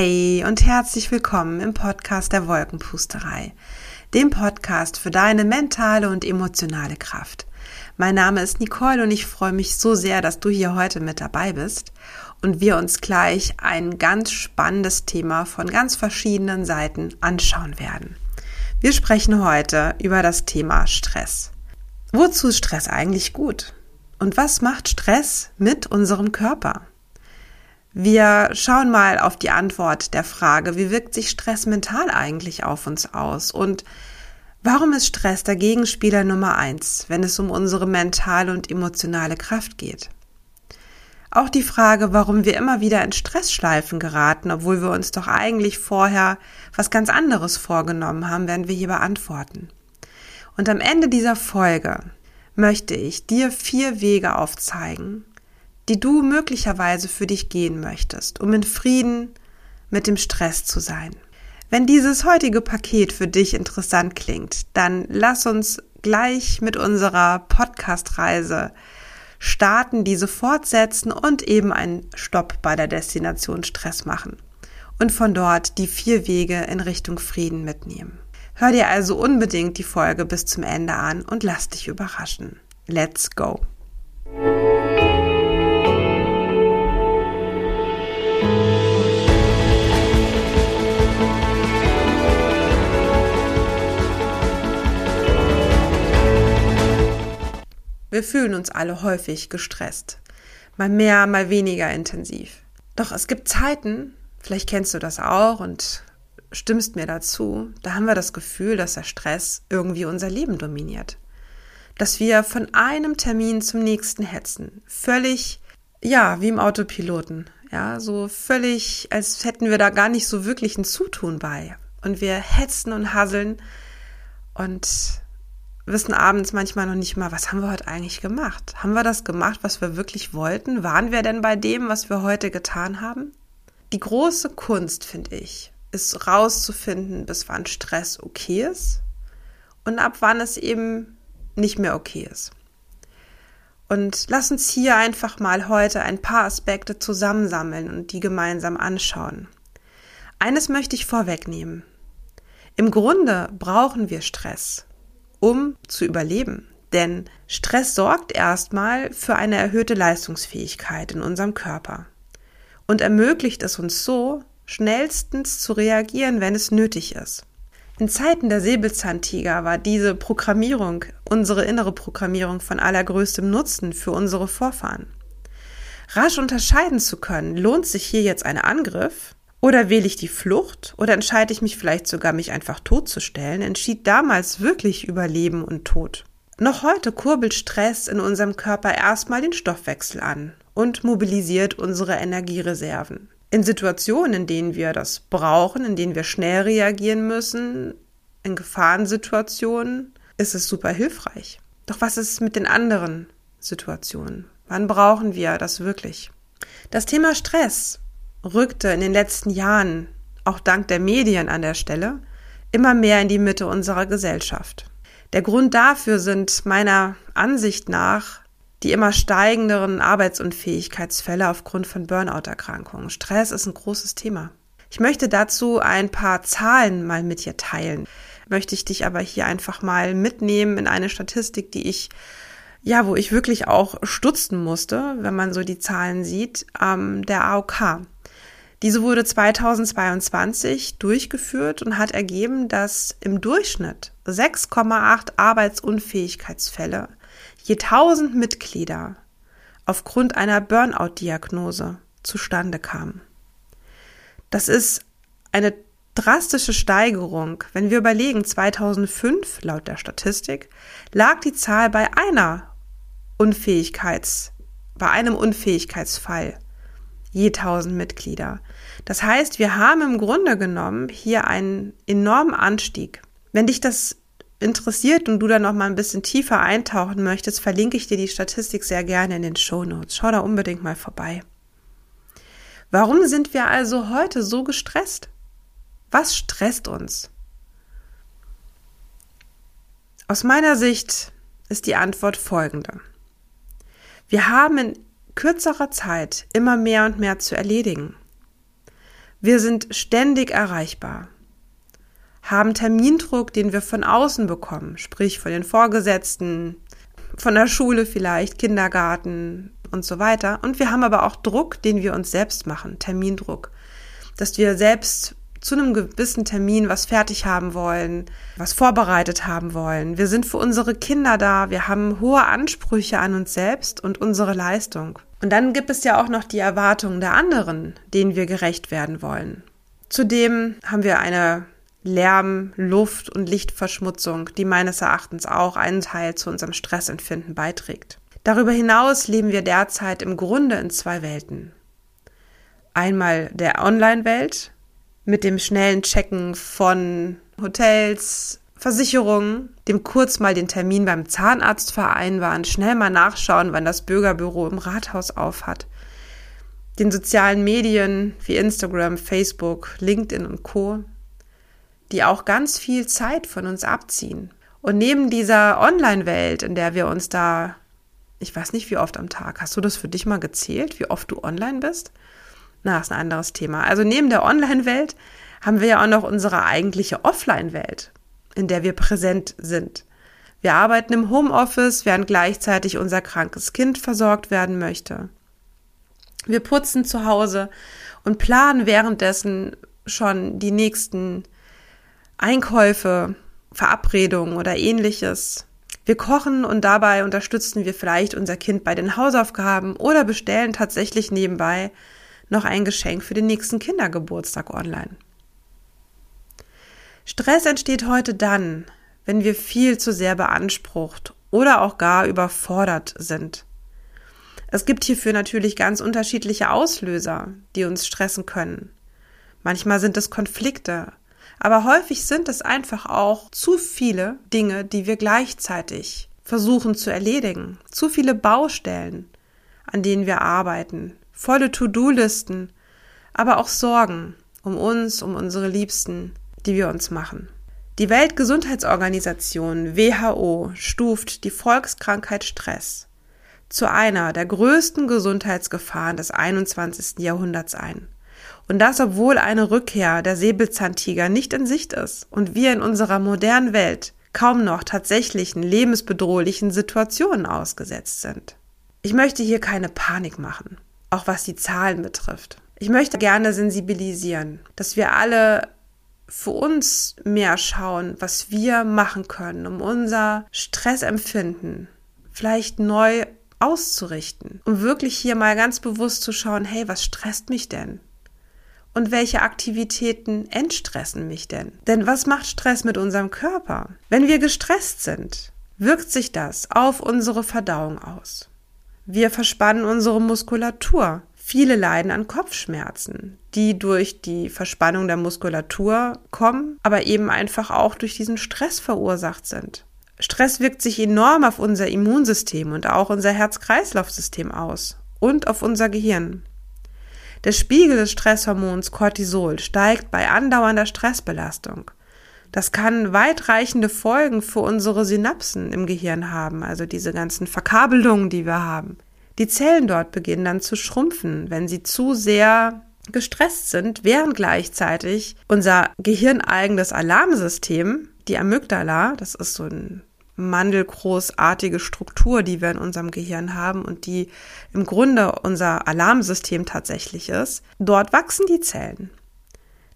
Hey und herzlich willkommen im Podcast der Wolkenpusterei, dem Podcast für deine mentale und emotionale Kraft. Mein Name ist Nicole und ich freue mich so sehr, dass du hier heute mit dabei bist und wir uns gleich ein ganz spannendes Thema von ganz verschiedenen Seiten anschauen werden. Wir sprechen heute über das Thema Stress. Wozu ist Stress eigentlich gut? Und was macht Stress mit unserem Körper? Wir schauen mal auf die Antwort der Frage, wie wirkt sich Stress mental eigentlich auf uns aus? Und warum ist Stress der Gegenspieler Nummer eins, wenn es um unsere mentale und emotionale Kraft geht? Auch die Frage, warum wir immer wieder in Stressschleifen geraten, obwohl wir uns doch eigentlich vorher was ganz anderes vorgenommen haben, werden wir hier beantworten. Und am Ende dieser Folge möchte ich dir vier Wege aufzeigen, die du möglicherweise für dich gehen möchtest, um in Frieden mit dem Stress zu sein. Wenn dieses heutige Paket für dich interessant klingt, dann lass uns gleich mit unserer Podcast-Reise starten, diese fortsetzen und eben einen Stopp bei der Destination Stress machen und von dort die vier Wege in Richtung Frieden mitnehmen. Hör dir also unbedingt die Folge bis zum Ende an und lass dich überraschen. Let's go! Wir fühlen uns alle häufig gestresst. Mal mehr, mal weniger intensiv. Doch es gibt Zeiten, vielleicht kennst du das auch und stimmst mir dazu, da haben wir das Gefühl, dass der Stress irgendwie unser Leben dominiert. Dass wir von einem Termin zum nächsten hetzen. Völlig, ja, wie im Autopiloten. Ja, so völlig, als hätten wir da gar nicht so wirklich ein Zutun bei. Und wir hetzen und hasseln und wissen abends manchmal noch nicht mal, was haben wir heute eigentlich gemacht? Haben wir das gemacht, was wir wirklich wollten? Waren wir denn bei dem, was wir heute getan haben? Die große Kunst, finde ich, ist rauszufinden, bis wann Stress okay ist und ab wann es eben nicht mehr okay ist. Und lass uns hier einfach mal heute ein paar Aspekte zusammensammeln und die gemeinsam anschauen. Eines möchte ich vorwegnehmen. Im Grunde brauchen wir Stress um zu überleben. Denn Stress sorgt erstmal für eine erhöhte Leistungsfähigkeit in unserem Körper und ermöglicht es uns so, schnellstens zu reagieren, wenn es nötig ist. In Zeiten der Säbelzahntiger war diese Programmierung, unsere innere Programmierung von allergrößtem Nutzen für unsere Vorfahren. Rasch unterscheiden zu können, lohnt sich hier jetzt ein Angriff oder wähle ich die Flucht oder entscheide ich mich vielleicht sogar, mich einfach totzustellen, entschied damals wirklich über Leben und Tod. Noch heute kurbelt Stress in unserem Körper erstmal den Stoffwechsel an und mobilisiert unsere Energiereserven. In Situationen, in denen wir das brauchen, in denen wir schnell reagieren müssen, in Gefahrensituationen, ist es super hilfreich. Doch was ist mit den anderen Situationen? Wann brauchen wir das wirklich? Das Thema Stress rückte in den letzten Jahren, auch dank der Medien an der Stelle, immer mehr in die Mitte unserer Gesellschaft. Der Grund dafür sind meiner Ansicht nach die immer steigenderen Arbeitsunfähigkeitsfälle aufgrund von Burnout-Erkrankungen. Stress ist ein großes Thema. Ich möchte dazu ein paar Zahlen mal mit dir teilen. Möchte ich dich aber hier einfach mal mitnehmen in eine Statistik, die ich ja, wo ich wirklich auch stutzen musste, wenn man so die Zahlen sieht, ähm, der AOK. Diese wurde 2022 durchgeführt und hat ergeben, dass im Durchschnitt 6,8 Arbeitsunfähigkeitsfälle je 1000 Mitglieder aufgrund einer Burnout-Diagnose zustande kamen. Das ist eine drastische Steigerung. Wenn wir überlegen, 2005 laut der Statistik lag die Zahl bei einer Unfähigkeits, bei einem Unfähigkeitsfall je 1000 Mitglieder. Das heißt, wir haben im Grunde genommen hier einen enormen Anstieg. Wenn dich das interessiert und du da noch mal ein bisschen tiefer eintauchen möchtest, verlinke ich dir die Statistik sehr gerne in den Show Notes. Schau da unbedingt mal vorbei. Warum sind wir also heute so gestresst? Was stresst uns? Aus meiner Sicht ist die Antwort folgende. Wir haben in kürzerer Zeit immer mehr und mehr zu erledigen. Wir sind ständig erreichbar, haben Termindruck, den wir von außen bekommen, sprich von den Vorgesetzten, von der Schule vielleicht, Kindergarten und so weiter. Und wir haben aber auch Druck, den wir uns selbst machen, Termindruck, dass wir selbst zu einem gewissen Termin was fertig haben wollen, was vorbereitet haben wollen. Wir sind für unsere Kinder da, wir haben hohe Ansprüche an uns selbst und unsere Leistung. Und dann gibt es ja auch noch die Erwartungen der anderen, denen wir gerecht werden wollen. Zudem haben wir eine Lärm, Luft und Lichtverschmutzung, die meines Erachtens auch einen Teil zu unserem Stressempfinden beiträgt. Darüber hinaus leben wir derzeit im Grunde in zwei Welten. Einmal der Online-Welt mit dem schnellen Checken von Hotels, Versicherungen, dem kurz mal den Termin beim Zahnarzt vereinbaren, schnell mal nachschauen, wann das Bürgerbüro im Rathaus auf hat. Den sozialen Medien wie Instagram, Facebook, LinkedIn und Co., die auch ganz viel Zeit von uns abziehen. Und neben dieser Online-Welt, in der wir uns da, ich weiß nicht wie oft am Tag, hast du das für dich mal gezählt, wie oft du online bist? Na, ist ein anderes Thema. Also neben der Online-Welt haben wir ja auch noch unsere eigentliche Offline-Welt, in der wir präsent sind. Wir arbeiten im Homeoffice, während gleichzeitig unser krankes Kind versorgt werden möchte. Wir putzen zu Hause und planen währenddessen schon die nächsten Einkäufe, Verabredungen oder ähnliches. Wir kochen und dabei unterstützen wir vielleicht unser Kind bei den Hausaufgaben oder bestellen tatsächlich nebenbei noch ein Geschenk für den nächsten Kindergeburtstag online. Stress entsteht heute dann, wenn wir viel zu sehr beansprucht oder auch gar überfordert sind. Es gibt hierfür natürlich ganz unterschiedliche Auslöser, die uns stressen können. Manchmal sind es Konflikte, aber häufig sind es einfach auch zu viele Dinge, die wir gleichzeitig versuchen zu erledigen, zu viele Baustellen, an denen wir arbeiten, volle To-Do-Listen, aber auch Sorgen um uns, um unsere Liebsten, die wir uns machen. Die Weltgesundheitsorganisation WHO stuft die Volkskrankheit Stress zu einer der größten Gesundheitsgefahren des 21. Jahrhunderts ein. Und das, obwohl eine Rückkehr der Säbelzahntiger nicht in Sicht ist und wir in unserer modernen Welt kaum noch tatsächlichen lebensbedrohlichen Situationen ausgesetzt sind. Ich möchte hier keine Panik machen auch was die Zahlen betrifft. Ich möchte gerne sensibilisieren, dass wir alle für uns mehr schauen, was wir machen können, um unser Stressempfinden vielleicht neu auszurichten, um wirklich hier mal ganz bewusst zu schauen, hey, was stresst mich denn? Und welche Aktivitäten entstressen mich denn? Denn was macht Stress mit unserem Körper? Wenn wir gestresst sind, wirkt sich das auf unsere Verdauung aus. Wir verspannen unsere Muskulatur. Viele leiden an Kopfschmerzen, die durch die Verspannung der Muskulatur kommen, aber eben einfach auch durch diesen Stress verursacht sind. Stress wirkt sich enorm auf unser Immunsystem und auch unser Herz-Kreislauf-System aus und auf unser Gehirn. Der Spiegel des Stresshormons Cortisol steigt bei andauernder Stressbelastung. Das kann weitreichende Folgen für unsere Synapsen im Gehirn haben, also diese ganzen Verkabelungen, die wir haben. Die Zellen dort beginnen dann zu schrumpfen, wenn sie zu sehr gestresst sind, während gleichzeitig unser gehirneigenes Alarmsystem, die Amygdala, das ist so ein mandelgroßartige Struktur, die wir in unserem Gehirn haben und die im Grunde unser Alarmsystem tatsächlich ist, dort wachsen die Zellen.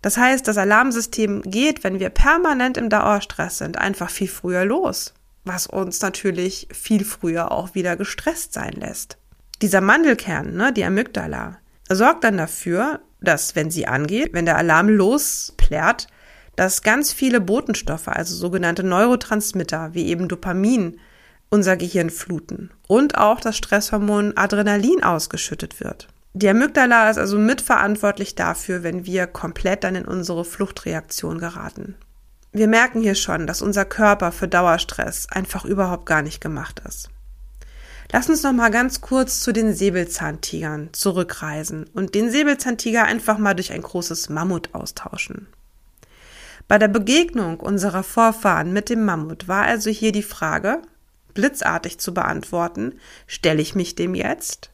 Das heißt, das Alarmsystem geht, wenn wir permanent im Dauerstress sind, einfach viel früher los, was uns natürlich viel früher auch wieder gestresst sein lässt. Dieser Mandelkern, ne, die Amygdala, sorgt dann dafür, dass, wenn sie angeht, wenn der Alarm losplärt, dass ganz viele Botenstoffe, also sogenannte Neurotransmitter, wie eben Dopamin, unser Gehirn fluten und auch das Stresshormon Adrenalin ausgeschüttet wird. Die Amygdala ist also mitverantwortlich dafür, wenn wir komplett dann in unsere Fluchtreaktion geraten. Wir merken hier schon, dass unser Körper für Dauerstress einfach überhaupt gar nicht gemacht ist. Lass uns noch mal ganz kurz zu den Säbelzahntigern zurückreisen und den Säbelzahntiger einfach mal durch ein großes Mammut austauschen. Bei der Begegnung unserer Vorfahren mit dem Mammut war also hier die Frage, blitzartig zu beantworten, stelle ich mich dem jetzt?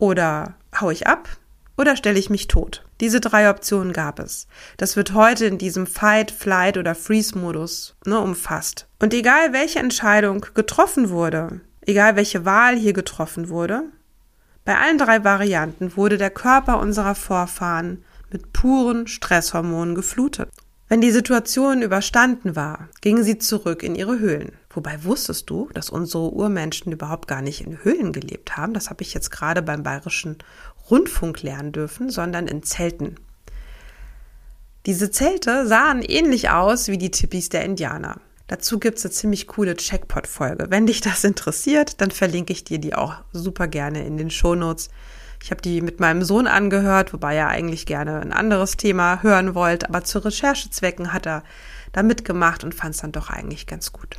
Oder hau ich ab oder stelle ich mich tot? Diese drei Optionen gab es. Das wird heute in diesem Fight, Flight oder Freeze-Modus ne, umfasst. Und egal welche Entscheidung getroffen wurde, egal welche Wahl hier getroffen wurde, bei allen drei Varianten wurde der Körper unserer Vorfahren mit puren Stresshormonen geflutet. Wenn die Situation überstanden war, gingen sie zurück in ihre Höhlen. Wobei wusstest du, dass unsere Urmenschen überhaupt gar nicht in Höhlen gelebt haben? Das habe ich jetzt gerade beim Bayerischen Rundfunk lernen dürfen, sondern in Zelten. Diese Zelte sahen ähnlich aus wie die Tippis der Indianer. Dazu gibt es eine ziemlich coole Checkpot-Folge. Wenn dich das interessiert, dann verlinke ich dir die auch super gerne in den Shownotes. Ich habe die mit meinem Sohn angehört, wobei er eigentlich gerne ein anderes Thema hören wollte, aber zu Recherchezwecken hat er da mitgemacht und fand es dann doch eigentlich ganz gut.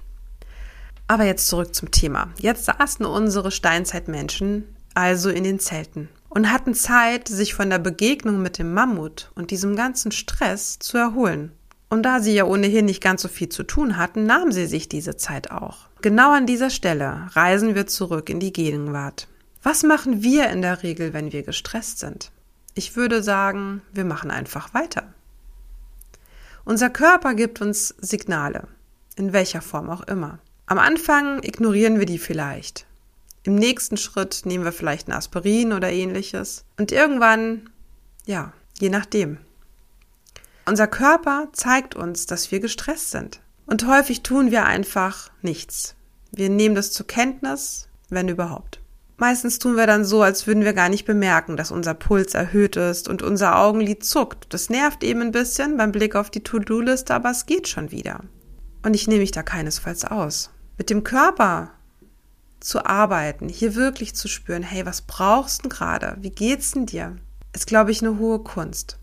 Aber jetzt zurück zum Thema. Jetzt saßen unsere Steinzeitmenschen also in den Zelten und hatten Zeit, sich von der Begegnung mit dem Mammut und diesem ganzen Stress zu erholen. Und da sie ja ohnehin nicht ganz so viel zu tun hatten, nahmen sie sich diese Zeit auch. Genau an dieser Stelle reisen wir zurück in die Gegenwart. Was machen wir in der Regel, wenn wir gestresst sind? Ich würde sagen, wir machen einfach weiter. Unser Körper gibt uns Signale, in welcher Form auch immer. Am Anfang ignorieren wir die vielleicht. Im nächsten Schritt nehmen wir vielleicht ein Aspirin oder ähnliches. Und irgendwann, ja, je nachdem. Unser Körper zeigt uns, dass wir gestresst sind. Und häufig tun wir einfach nichts. Wir nehmen das zur Kenntnis, wenn überhaupt. Meistens tun wir dann so, als würden wir gar nicht bemerken, dass unser Puls erhöht ist und unser Augenlid zuckt. Das nervt eben ein bisschen beim Blick auf die To-Do-Liste, aber es geht schon wieder. Und ich nehme mich da keinesfalls aus. Mit dem Körper zu arbeiten, hier wirklich zu spüren, hey, was brauchst du gerade? Wie geht's denn dir? Ist, glaube ich, eine hohe Kunst.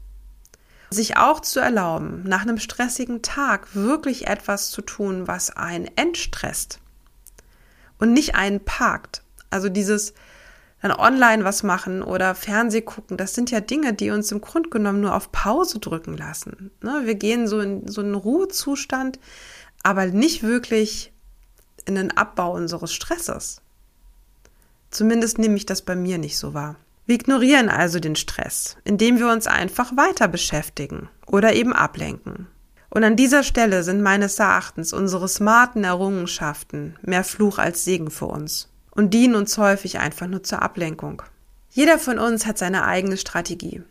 Sich auch zu erlauben, nach einem stressigen Tag wirklich etwas zu tun, was einen entstresst und nicht einen parkt. Also dieses dann online was machen oder Fernseh gucken, das sind ja Dinge, die uns im Grunde genommen nur auf Pause drücken lassen. Ne? Wir gehen so in so einen Ruhezustand, aber nicht wirklich in den Abbau unseres Stresses. Zumindest nehme ich das bei mir nicht so wahr. Wir ignorieren also den Stress, indem wir uns einfach weiter beschäftigen oder eben ablenken. Und an dieser Stelle sind meines Erachtens unsere smarten Errungenschaften mehr Fluch als Segen für uns und dienen uns häufig einfach nur zur Ablenkung. Jeder von uns hat seine eigene Strategie,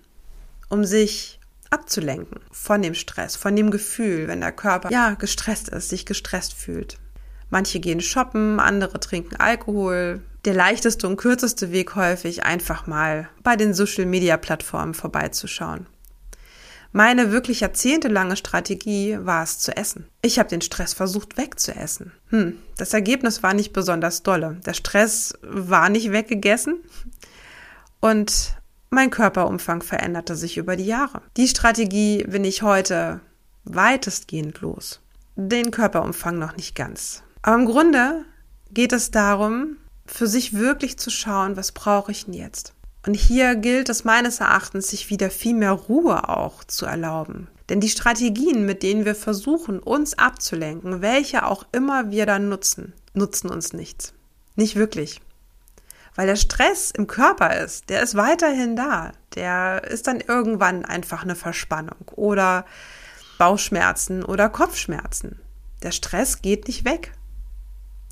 um sich abzulenken von dem Stress, von dem Gefühl, wenn der Körper ja gestresst ist, sich gestresst fühlt. Manche gehen shoppen, andere trinken Alkohol. Der leichteste und kürzeste Weg häufig einfach mal bei den Social Media Plattformen vorbeizuschauen. Meine wirklich jahrzehntelange Strategie war es zu essen. Ich habe den Stress versucht wegzuessen. Hm, das Ergebnis war nicht besonders dolle. Der Stress war nicht weggegessen und mein Körperumfang veränderte sich über die Jahre. Die Strategie bin ich heute weitestgehend los. Den Körperumfang noch nicht ganz. Aber im Grunde geht es darum, für sich wirklich zu schauen, was brauche ich denn jetzt? Und hier gilt es meines Erachtens, sich wieder viel mehr Ruhe auch zu erlauben. Denn die Strategien, mit denen wir versuchen, uns abzulenken, welche auch immer wir dann nutzen, nutzen uns nichts. Nicht wirklich. Weil der Stress im Körper ist, der ist weiterhin da. Der ist dann irgendwann einfach eine Verspannung oder Bauchschmerzen oder Kopfschmerzen. Der Stress geht nicht weg.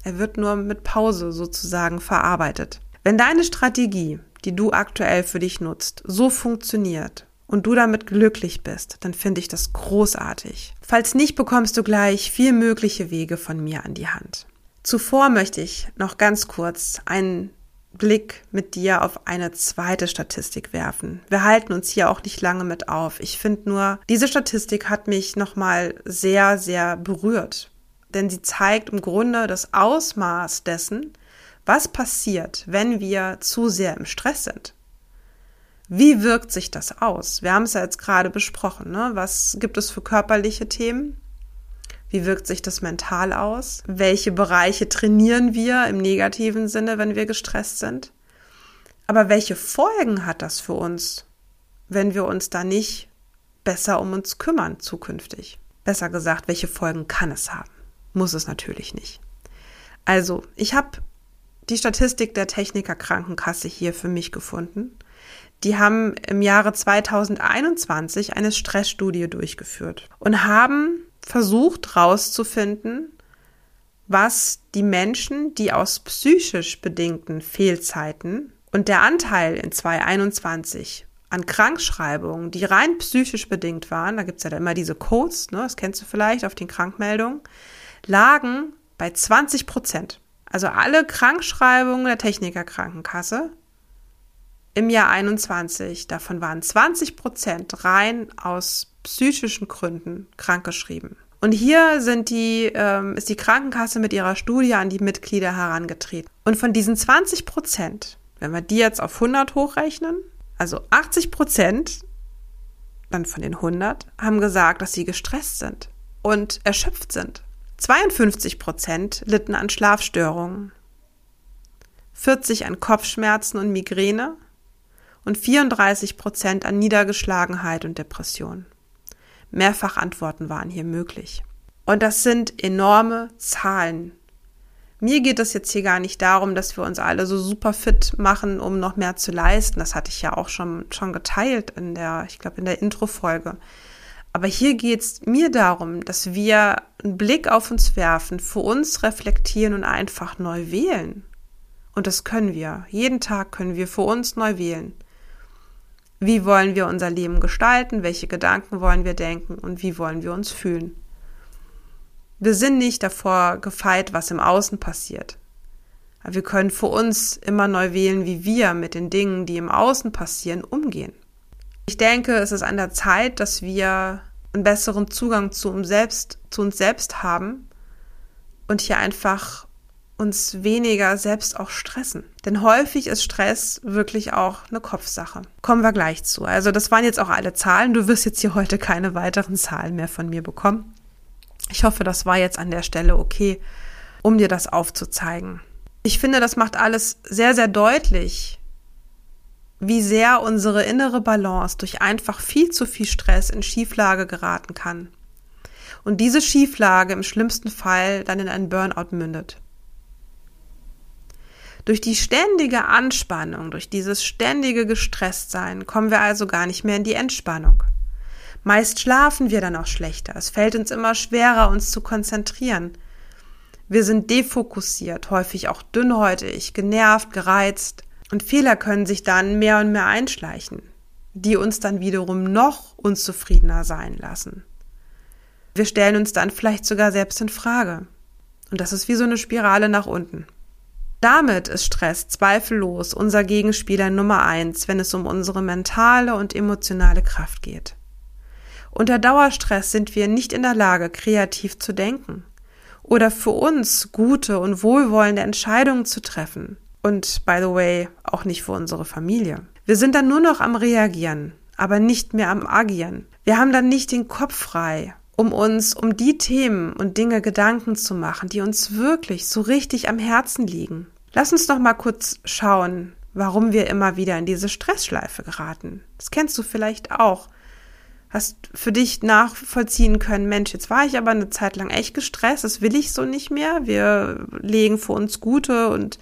Er wird nur mit Pause sozusagen verarbeitet. Wenn deine Strategie, die du aktuell für dich nutzt, so funktioniert und du damit glücklich bist, dann finde ich das großartig. Falls nicht, bekommst du gleich vier mögliche Wege von mir an die Hand. Zuvor möchte ich noch ganz kurz einen Blick mit dir auf eine zweite Statistik werfen. Wir halten uns hier auch nicht lange mit auf. Ich finde nur, diese Statistik hat mich nochmal sehr, sehr berührt denn sie zeigt im Grunde das Ausmaß dessen, was passiert, wenn wir zu sehr im Stress sind. Wie wirkt sich das aus? Wir haben es ja jetzt gerade besprochen. Ne? Was gibt es für körperliche Themen? Wie wirkt sich das mental aus? Welche Bereiche trainieren wir im negativen Sinne, wenn wir gestresst sind? Aber welche Folgen hat das für uns, wenn wir uns da nicht besser um uns kümmern zukünftig? Besser gesagt, welche Folgen kann es haben? Muss es natürlich nicht. Also, ich habe die Statistik der Techniker Krankenkasse hier für mich gefunden. die haben im Jahre 2021 eine Stressstudie durchgeführt und haben versucht herauszufinden, was die Menschen, die aus psychisch bedingten Fehlzeiten und der Anteil in 2021 an Krankschreibungen, die rein psychisch bedingt waren, da gibt's ja da immer diese Codes, ne, das kennst du vielleicht auf den Krankmeldungen, lagen bei 20 Prozent. Also alle Krankschreibungen der Technikerkrankenkasse im Jahr 21, davon waren 20 Prozent rein aus psychischen Gründen krankgeschrieben. Und hier sind die, ähm, ist die Krankenkasse mit ihrer Studie an die Mitglieder herangetreten. Und von diesen 20 Prozent, wenn wir die jetzt auf 100 hochrechnen, also 80 Prozent dann von den 100 haben gesagt, dass sie gestresst sind und erschöpft sind. 52 Prozent litten an Schlafstörungen, 40 an Kopfschmerzen und Migräne und 34 Prozent an Niedergeschlagenheit und Depression. Mehrfachantworten waren hier möglich. Und das sind enorme Zahlen. Mir geht es jetzt hier gar nicht darum, dass wir uns alle so super fit machen, um noch mehr zu leisten. Das hatte ich ja auch schon, schon geteilt in der, ich glaube, in der Intro-Folge. Aber hier geht es mir darum, dass wir einen Blick auf uns werfen, für uns reflektieren und einfach neu wählen. Und das können wir. Jeden Tag können wir für uns neu wählen. Wie wollen wir unser Leben gestalten? Welche Gedanken wollen wir denken? Und wie wollen wir uns fühlen? Wir sind nicht davor gefeit, was im Außen passiert. Aber wir können für uns immer neu wählen, wie wir mit den Dingen, die im Außen passieren, umgehen. Ich denke, es ist an der Zeit, dass wir einen besseren Zugang zu uns selbst, zu uns selbst haben und hier einfach uns weniger selbst auch stressen. Denn häufig ist Stress wirklich auch eine Kopfsache. Kommen wir gleich zu. Also das waren jetzt auch alle Zahlen. Du wirst jetzt hier heute keine weiteren Zahlen mehr von mir bekommen. Ich hoffe, das war jetzt an der Stelle okay, um dir das aufzuzeigen. Ich finde, das macht alles sehr, sehr deutlich, wie sehr unsere innere Balance durch einfach viel zu viel Stress in Schieflage geraten kann. Und diese Schieflage im schlimmsten Fall dann in einen Burnout mündet. Durch die ständige Anspannung, durch dieses ständige Gestresstsein kommen wir also gar nicht mehr in die Entspannung. Meist schlafen wir dann auch schlechter. Es fällt uns immer schwerer, uns zu konzentrieren. Wir sind defokussiert, häufig auch dünnhäutig, genervt, gereizt. Und Fehler können sich dann mehr und mehr einschleichen, die uns dann wiederum noch unzufriedener sein lassen. Wir stellen uns dann vielleicht sogar selbst in Frage. Und das ist wie so eine Spirale nach unten. Damit ist Stress zweifellos unser Gegenspieler Nummer eins, wenn es um unsere mentale und emotionale Kraft geht. Unter Dauerstress sind wir nicht in der Lage, kreativ zu denken oder für uns gute und wohlwollende Entscheidungen zu treffen. Und by the way, auch nicht für unsere Familie. Wir sind dann nur noch am Reagieren, aber nicht mehr am Agieren. Wir haben dann nicht den Kopf frei, um uns um die Themen und Dinge Gedanken zu machen, die uns wirklich so richtig am Herzen liegen. Lass uns noch mal kurz schauen, warum wir immer wieder in diese Stressschleife geraten. Das kennst du vielleicht auch. Hast für dich nachvollziehen können, Mensch, jetzt war ich aber eine Zeit lang echt gestresst, das will ich so nicht mehr. Wir legen für uns gute und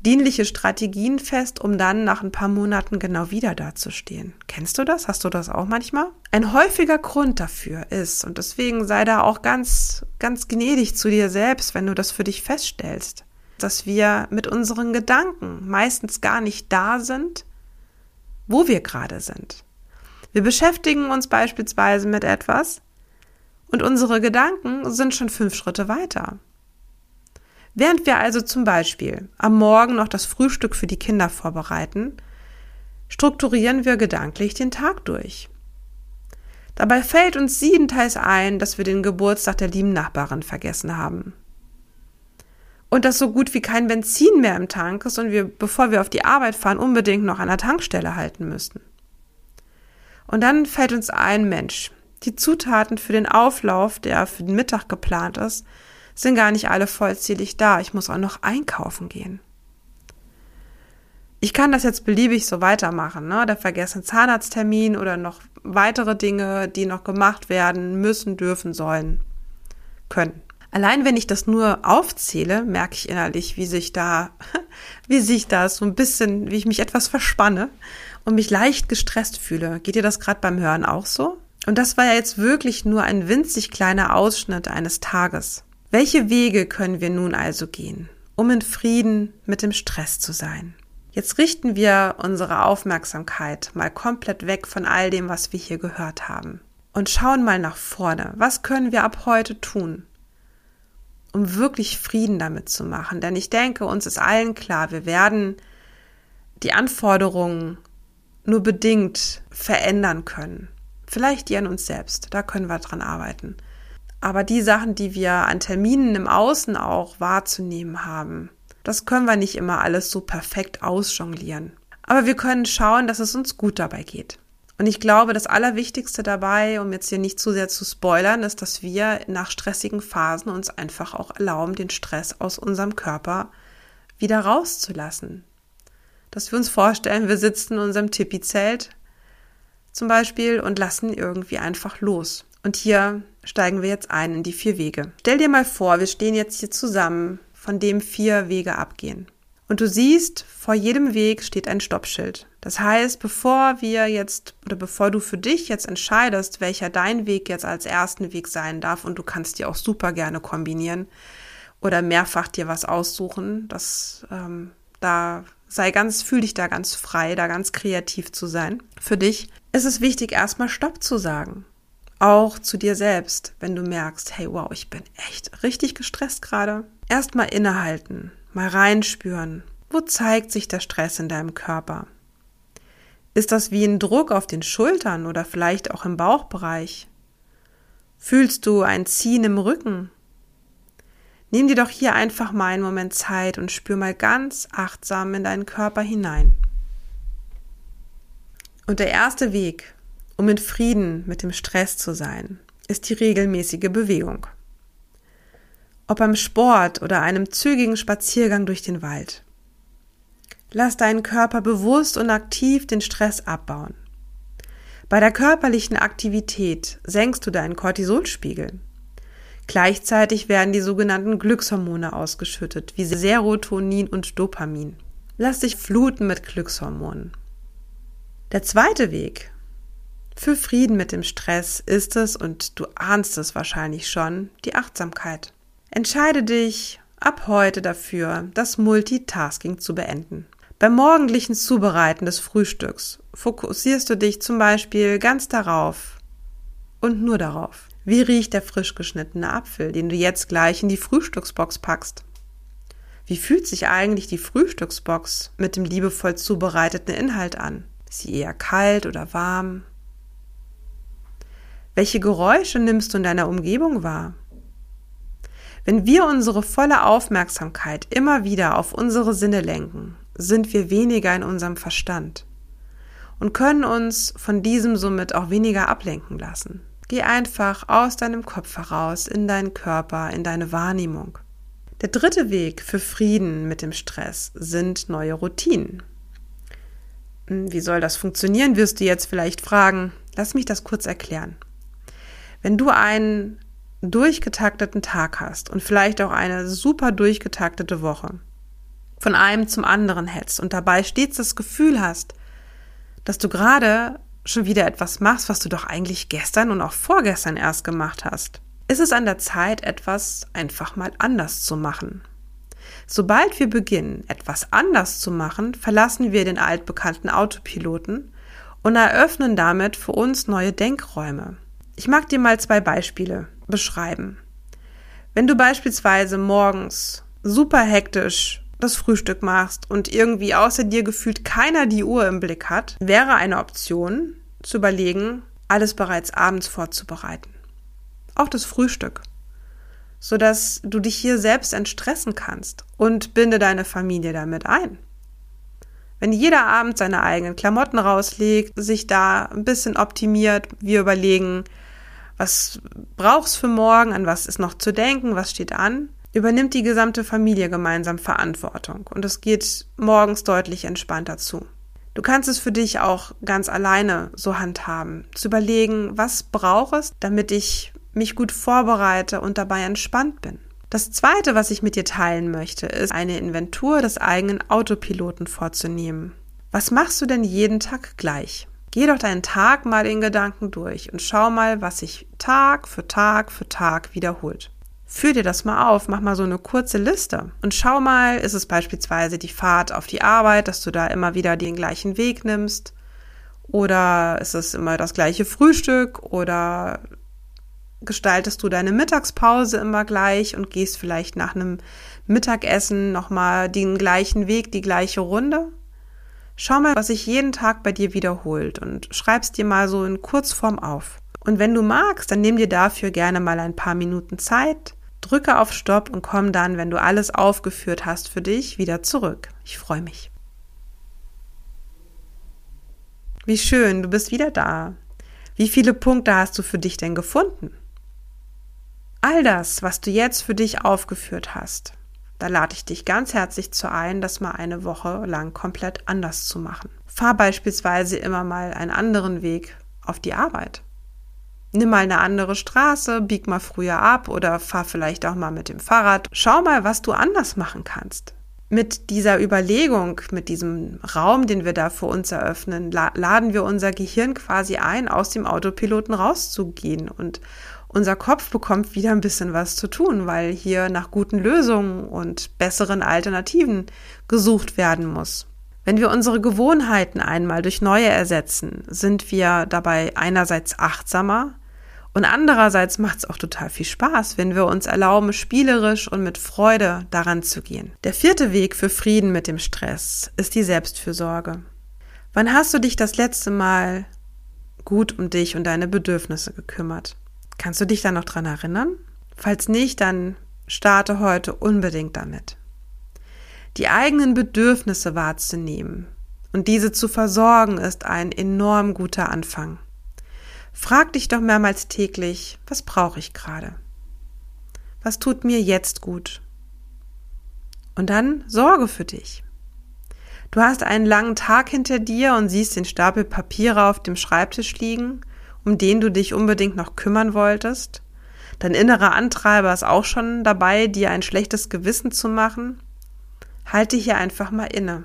dienliche Strategien fest, um dann nach ein paar Monaten genau wieder dazustehen. Kennst du das? Hast du das auch manchmal? Ein häufiger Grund dafür ist, und deswegen sei da auch ganz, ganz gnädig zu dir selbst, wenn du das für dich feststellst, dass wir mit unseren Gedanken meistens gar nicht da sind, wo wir gerade sind. Wir beschäftigen uns beispielsweise mit etwas und unsere Gedanken sind schon fünf Schritte weiter. Während wir also zum Beispiel am Morgen noch das Frühstück für die Kinder vorbereiten, strukturieren wir gedanklich den Tag durch. Dabei fällt uns siebenteils ein, dass wir den Geburtstag der lieben Nachbarin vergessen haben. Und dass so gut wie kein Benzin mehr im Tank ist und wir, bevor wir auf die Arbeit fahren, unbedingt noch an der Tankstelle halten müssen. Und dann fällt uns ein, Mensch, die Zutaten für den Auflauf, der für den Mittag geplant ist, sind gar nicht alle vollzählig da. Ich muss auch noch einkaufen gehen. Ich kann das jetzt beliebig so weitermachen, ne? Der vergessene Zahnarzttermin oder noch weitere Dinge, die noch gemacht werden müssen, dürfen, sollen, können. Allein wenn ich das nur aufzähle, merke ich innerlich, wie sich da, wie sich da so ein bisschen, wie ich mich etwas verspanne und mich leicht gestresst fühle. Geht dir das gerade beim Hören auch so? Und das war ja jetzt wirklich nur ein winzig kleiner Ausschnitt eines Tages. Welche Wege können wir nun also gehen, um in Frieden mit dem Stress zu sein? Jetzt richten wir unsere Aufmerksamkeit mal komplett weg von all dem, was wir hier gehört haben und schauen mal nach vorne. Was können wir ab heute tun, um wirklich Frieden damit zu machen? Denn ich denke, uns ist allen klar, wir werden die Anforderungen nur bedingt verändern können. Vielleicht die an uns selbst, da können wir dran arbeiten. Aber die Sachen, die wir an Terminen im Außen auch wahrzunehmen haben, das können wir nicht immer alles so perfekt ausjonglieren. Aber wir können schauen, dass es uns gut dabei geht. Und ich glaube, das Allerwichtigste dabei, um jetzt hier nicht zu sehr zu spoilern, ist, dass wir nach stressigen Phasen uns einfach auch erlauben, den Stress aus unserem Körper wieder rauszulassen. Dass wir uns vorstellen, wir sitzen in unserem Tipi-Zelt zum Beispiel und lassen irgendwie einfach los. Und hier steigen wir jetzt ein in die vier Wege. Stell dir mal vor, wir stehen jetzt hier zusammen, von dem vier Wege abgehen. Und du siehst, vor jedem Weg steht ein Stoppschild. Das heißt, bevor wir jetzt oder bevor du für dich jetzt entscheidest, welcher dein Weg jetzt als ersten Weg sein darf, und du kannst dir auch super gerne kombinieren oder mehrfach dir was aussuchen, das ähm, da sei ganz, fühl dich da ganz frei, da ganz kreativ zu sein. Für dich ist es wichtig, erstmal Stopp zu sagen. Auch zu dir selbst, wenn du merkst, hey, wow, ich bin echt richtig gestresst gerade. Erstmal innehalten, mal reinspüren. Wo zeigt sich der Stress in deinem Körper? Ist das wie ein Druck auf den Schultern oder vielleicht auch im Bauchbereich? Fühlst du ein Ziehen im Rücken? Nimm dir doch hier einfach mal einen Moment Zeit und spür mal ganz achtsam in deinen Körper hinein. Und der erste Weg, um in Frieden mit dem Stress zu sein, ist die regelmäßige Bewegung. Ob beim Sport oder einem zügigen Spaziergang durch den Wald. Lass deinen Körper bewusst und aktiv den Stress abbauen. Bei der körperlichen Aktivität senkst du deinen Cortisolspiegel. Gleichzeitig werden die sogenannten Glückshormone ausgeschüttet, wie Serotonin und Dopamin. Lass dich fluten mit Glückshormonen. Der zweite Weg für Frieden mit dem Stress ist es, und du ahnst es wahrscheinlich schon, die Achtsamkeit. Entscheide dich ab heute dafür, das Multitasking zu beenden. Beim morgendlichen Zubereiten des Frühstücks fokussierst du dich zum Beispiel ganz darauf und nur darauf. Wie riecht der frisch geschnittene Apfel, den du jetzt gleich in die Frühstücksbox packst? Wie fühlt sich eigentlich die Frühstücksbox mit dem liebevoll zubereiteten Inhalt an? Ist sie eher kalt oder warm? Welche Geräusche nimmst du in deiner Umgebung wahr? Wenn wir unsere volle Aufmerksamkeit immer wieder auf unsere Sinne lenken, sind wir weniger in unserem Verstand und können uns von diesem somit auch weniger ablenken lassen. Geh einfach aus deinem Kopf heraus in deinen Körper, in deine Wahrnehmung. Der dritte Weg für Frieden mit dem Stress sind neue Routinen. Hm, wie soll das funktionieren, wirst du jetzt vielleicht fragen. Lass mich das kurz erklären. Wenn du einen durchgetakteten Tag hast und vielleicht auch eine super durchgetaktete Woche, von einem zum anderen hetzt und dabei stets das Gefühl hast, dass du gerade schon wieder etwas machst, was du doch eigentlich gestern und auch vorgestern erst gemacht hast, ist es an der Zeit, etwas einfach mal anders zu machen. Sobald wir beginnen, etwas anders zu machen, verlassen wir den altbekannten Autopiloten und eröffnen damit für uns neue Denkräume. Ich mag dir mal zwei Beispiele beschreiben. Wenn du beispielsweise morgens super hektisch das Frühstück machst und irgendwie außer dir gefühlt keiner die Uhr im Blick hat, wäre eine Option zu überlegen, alles bereits abends vorzubereiten. Auch das Frühstück sodass du dich hier selbst entstressen kannst und binde deine Familie damit ein. Wenn jeder Abend seine eigenen Klamotten rauslegt, sich da ein bisschen optimiert, wir überlegen, was brauchst für morgen, an was ist noch zu denken, was steht an, übernimmt die gesamte Familie gemeinsam Verantwortung und es geht morgens deutlich entspannter zu. Du kannst es für dich auch ganz alleine so handhaben, zu überlegen, was braucht es, damit ich mich gut vorbereite und dabei entspannt bin. Das zweite, was ich mit dir teilen möchte, ist eine Inventur des eigenen Autopiloten vorzunehmen. Was machst du denn jeden Tag gleich? Geh doch deinen Tag mal in Gedanken durch und schau mal, was sich Tag für Tag für Tag wiederholt. Führ dir das mal auf, mach mal so eine kurze Liste und schau mal, ist es beispielsweise die Fahrt auf die Arbeit, dass du da immer wieder den gleichen Weg nimmst? Oder ist es immer das gleiche Frühstück? Oder gestaltest du deine Mittagspause immer gleich und gehst vielleicht nach einem Mittagessen nochmal den gleichen Weg, die gleiche Runde? Schau mal, was sich jeden Tag bei dir wiederholt und schreib's dir mal so in Kurzform auf. Und wenn du magst, dann nimm dir dafür gerne mal ein paar Minuten Zeit Drücke auf Stopp und komm dann, wenn du alles aufgeführt hast für dich, wieder zurück. Ich freue mich. Wie schön, du bist wieder da. Wie viele Punkte hast du für dich denn gefunden? All das, was du jetzt für dich aufgeführt hast, da lade ich dich ganz herzlich zu ein, das mal eine Woche lang komplett anders zu machen. Fahr beispielsweise immer mal einen anderen Weg auf die Arbeit. Nimm mal eine andere Straße, bieg mal früher ab oder fahr vielleicht auch mal mit dem Fahrrad. Schau mal, was du anders machen kannst. Mit dieser Überlegung, mit diesem Raum, den wir da vor uns eröffnen, laden wir unser Gehirn quasi ein, aus dem Autopiloten rauszugehen und unser Kopf bekommt wieder ein bisschen was zu tun, weil hier nach guten Lösungen und besseren Alternativen gesucht werden muss. Wenn wir unsere Gewohnheiten einmal durch neue ersetzen, sind wir dabei einerseits achtsamer und andererseits macht es auch total viel Spaß, wenn wir uns erlauben, spielerisch und mit Freude daran zu gehen. Der vierte Weg für Frieden mit dem Stress ist die Selbstfürsorge. Wann hast du dich das letzte Mal gut um dich und deine Bedürfnisse gekümmert? Kannst du dich da noch dran erinnern? Falls nicht, dann starte heute unbedingt damit die eigenen Bedürfnisse wahrzunehmen und diese zu versorgen, ist ein enorm guter Anfang. Frag dich doch mehrmals täglich, was brauche ich gerade? Was tut mir jetzt gut? Und dann sorge für dich. Du hast einen langen Tag hinter dir und siehst den Stapel Papiere auf dem Schreibtisch liegen, um den du dich unbedingt noch kümmern wolltest. Dein innerer Antreiber ist auch schon dabei, dir ein schlechtes Gewissen zu machen. Halte hier einfach mal inne.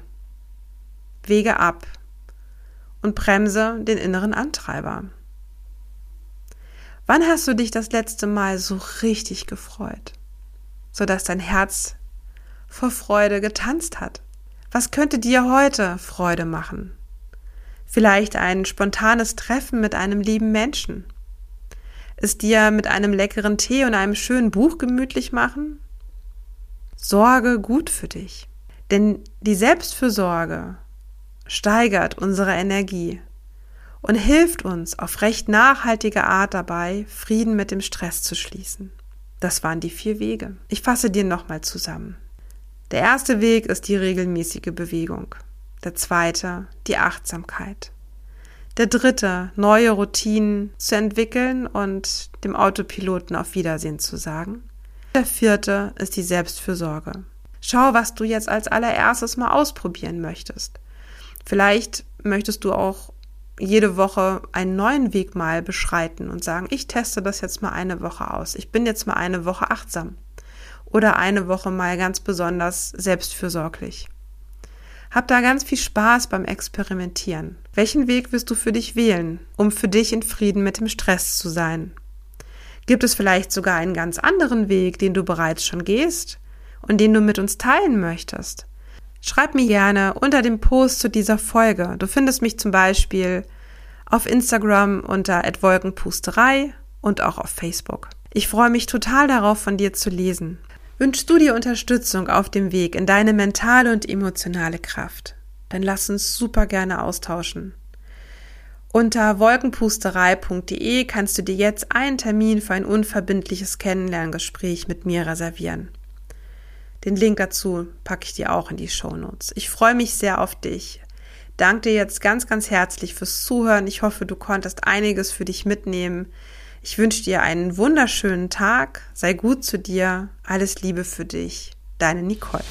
Wege ab und bremse den inneren Antreiber. Wann hast du dich das letzte Mal so richtig gefreut, sodass dein Herz vor Freude getanzt hat? Was könnte dir heute Freude machen? Vielleicht ein spontanes Treffen mit einem lieben Menschen? Es dir mit einem leckeren Tee und einem schönen Buch gemütlich machen? Sorge gut für dich. Denn die Selbstfürsorge steigert unsere Energie und hilft uns auf recht nachhaltige Art dabei, Frieden mit dem Stress zu schließen. Das waren die vier Wege. Ich fasse dir nochmal zusammen. Der erste Weg ist die regelmäßige Bewegung. Der zweite, die Achtsamkeit. Der dritte, neue Routinen zu entwickeln und dem Autopiloten auf Wiedersehen zu sagen. Der vierte ist die Selbstfürsorge. Schau, was du jetzt als allererstes mal ausprobieren möchtest. Vielleicht möchtest du auch jede Woche einen neuen Weg mal beschreiten und sagen, ich teste das jetzt mal eine Woche aus. Ich bin jetzt mal eine Woche achtsam oder eine Woche mal ganz besonders selbstfürsorglich. Hab da ganz viel Spaß beim Experimentieren. Welchen Weg wirst du für dich wählen, um für dich in Frieden mit dem Stress zu sein? Gibt es vielleicht sogar einen ganz anderen Weg, den du bereits schon gehst? und den du mit uns teilen möchtest, schreib mir gerne unter dem Post zu dieser Folge. Du findest mich zum Beispiel auf Instagram unter @wolkenpusterei und auch auf Facebook. Ich freue mich total darauf, von dir zu lesen. Wünschst du dir Unterstützung auf dem Weg in deine mentale und emotionale Kraft? Dann lass uns super gerne austauschen. Unter wolkenpusterei.de kannst du dir jetzt einen Termin für ein unverbindliches Kennenlerngespräch mit mir reservieren. Den Link dazu packe ich dir auch in die Show Notes. Ich freue mich sehr auf dich. Danke dir jetzt ganz, ganz herzlich fürs Zuhören. Ich hoffe, du konntest einiges für dich mitnehmen. Ich wünsche dir einen wunderschönen Tag. Sei gut zu dir. Alles Liebe für dich. Deine Nicole.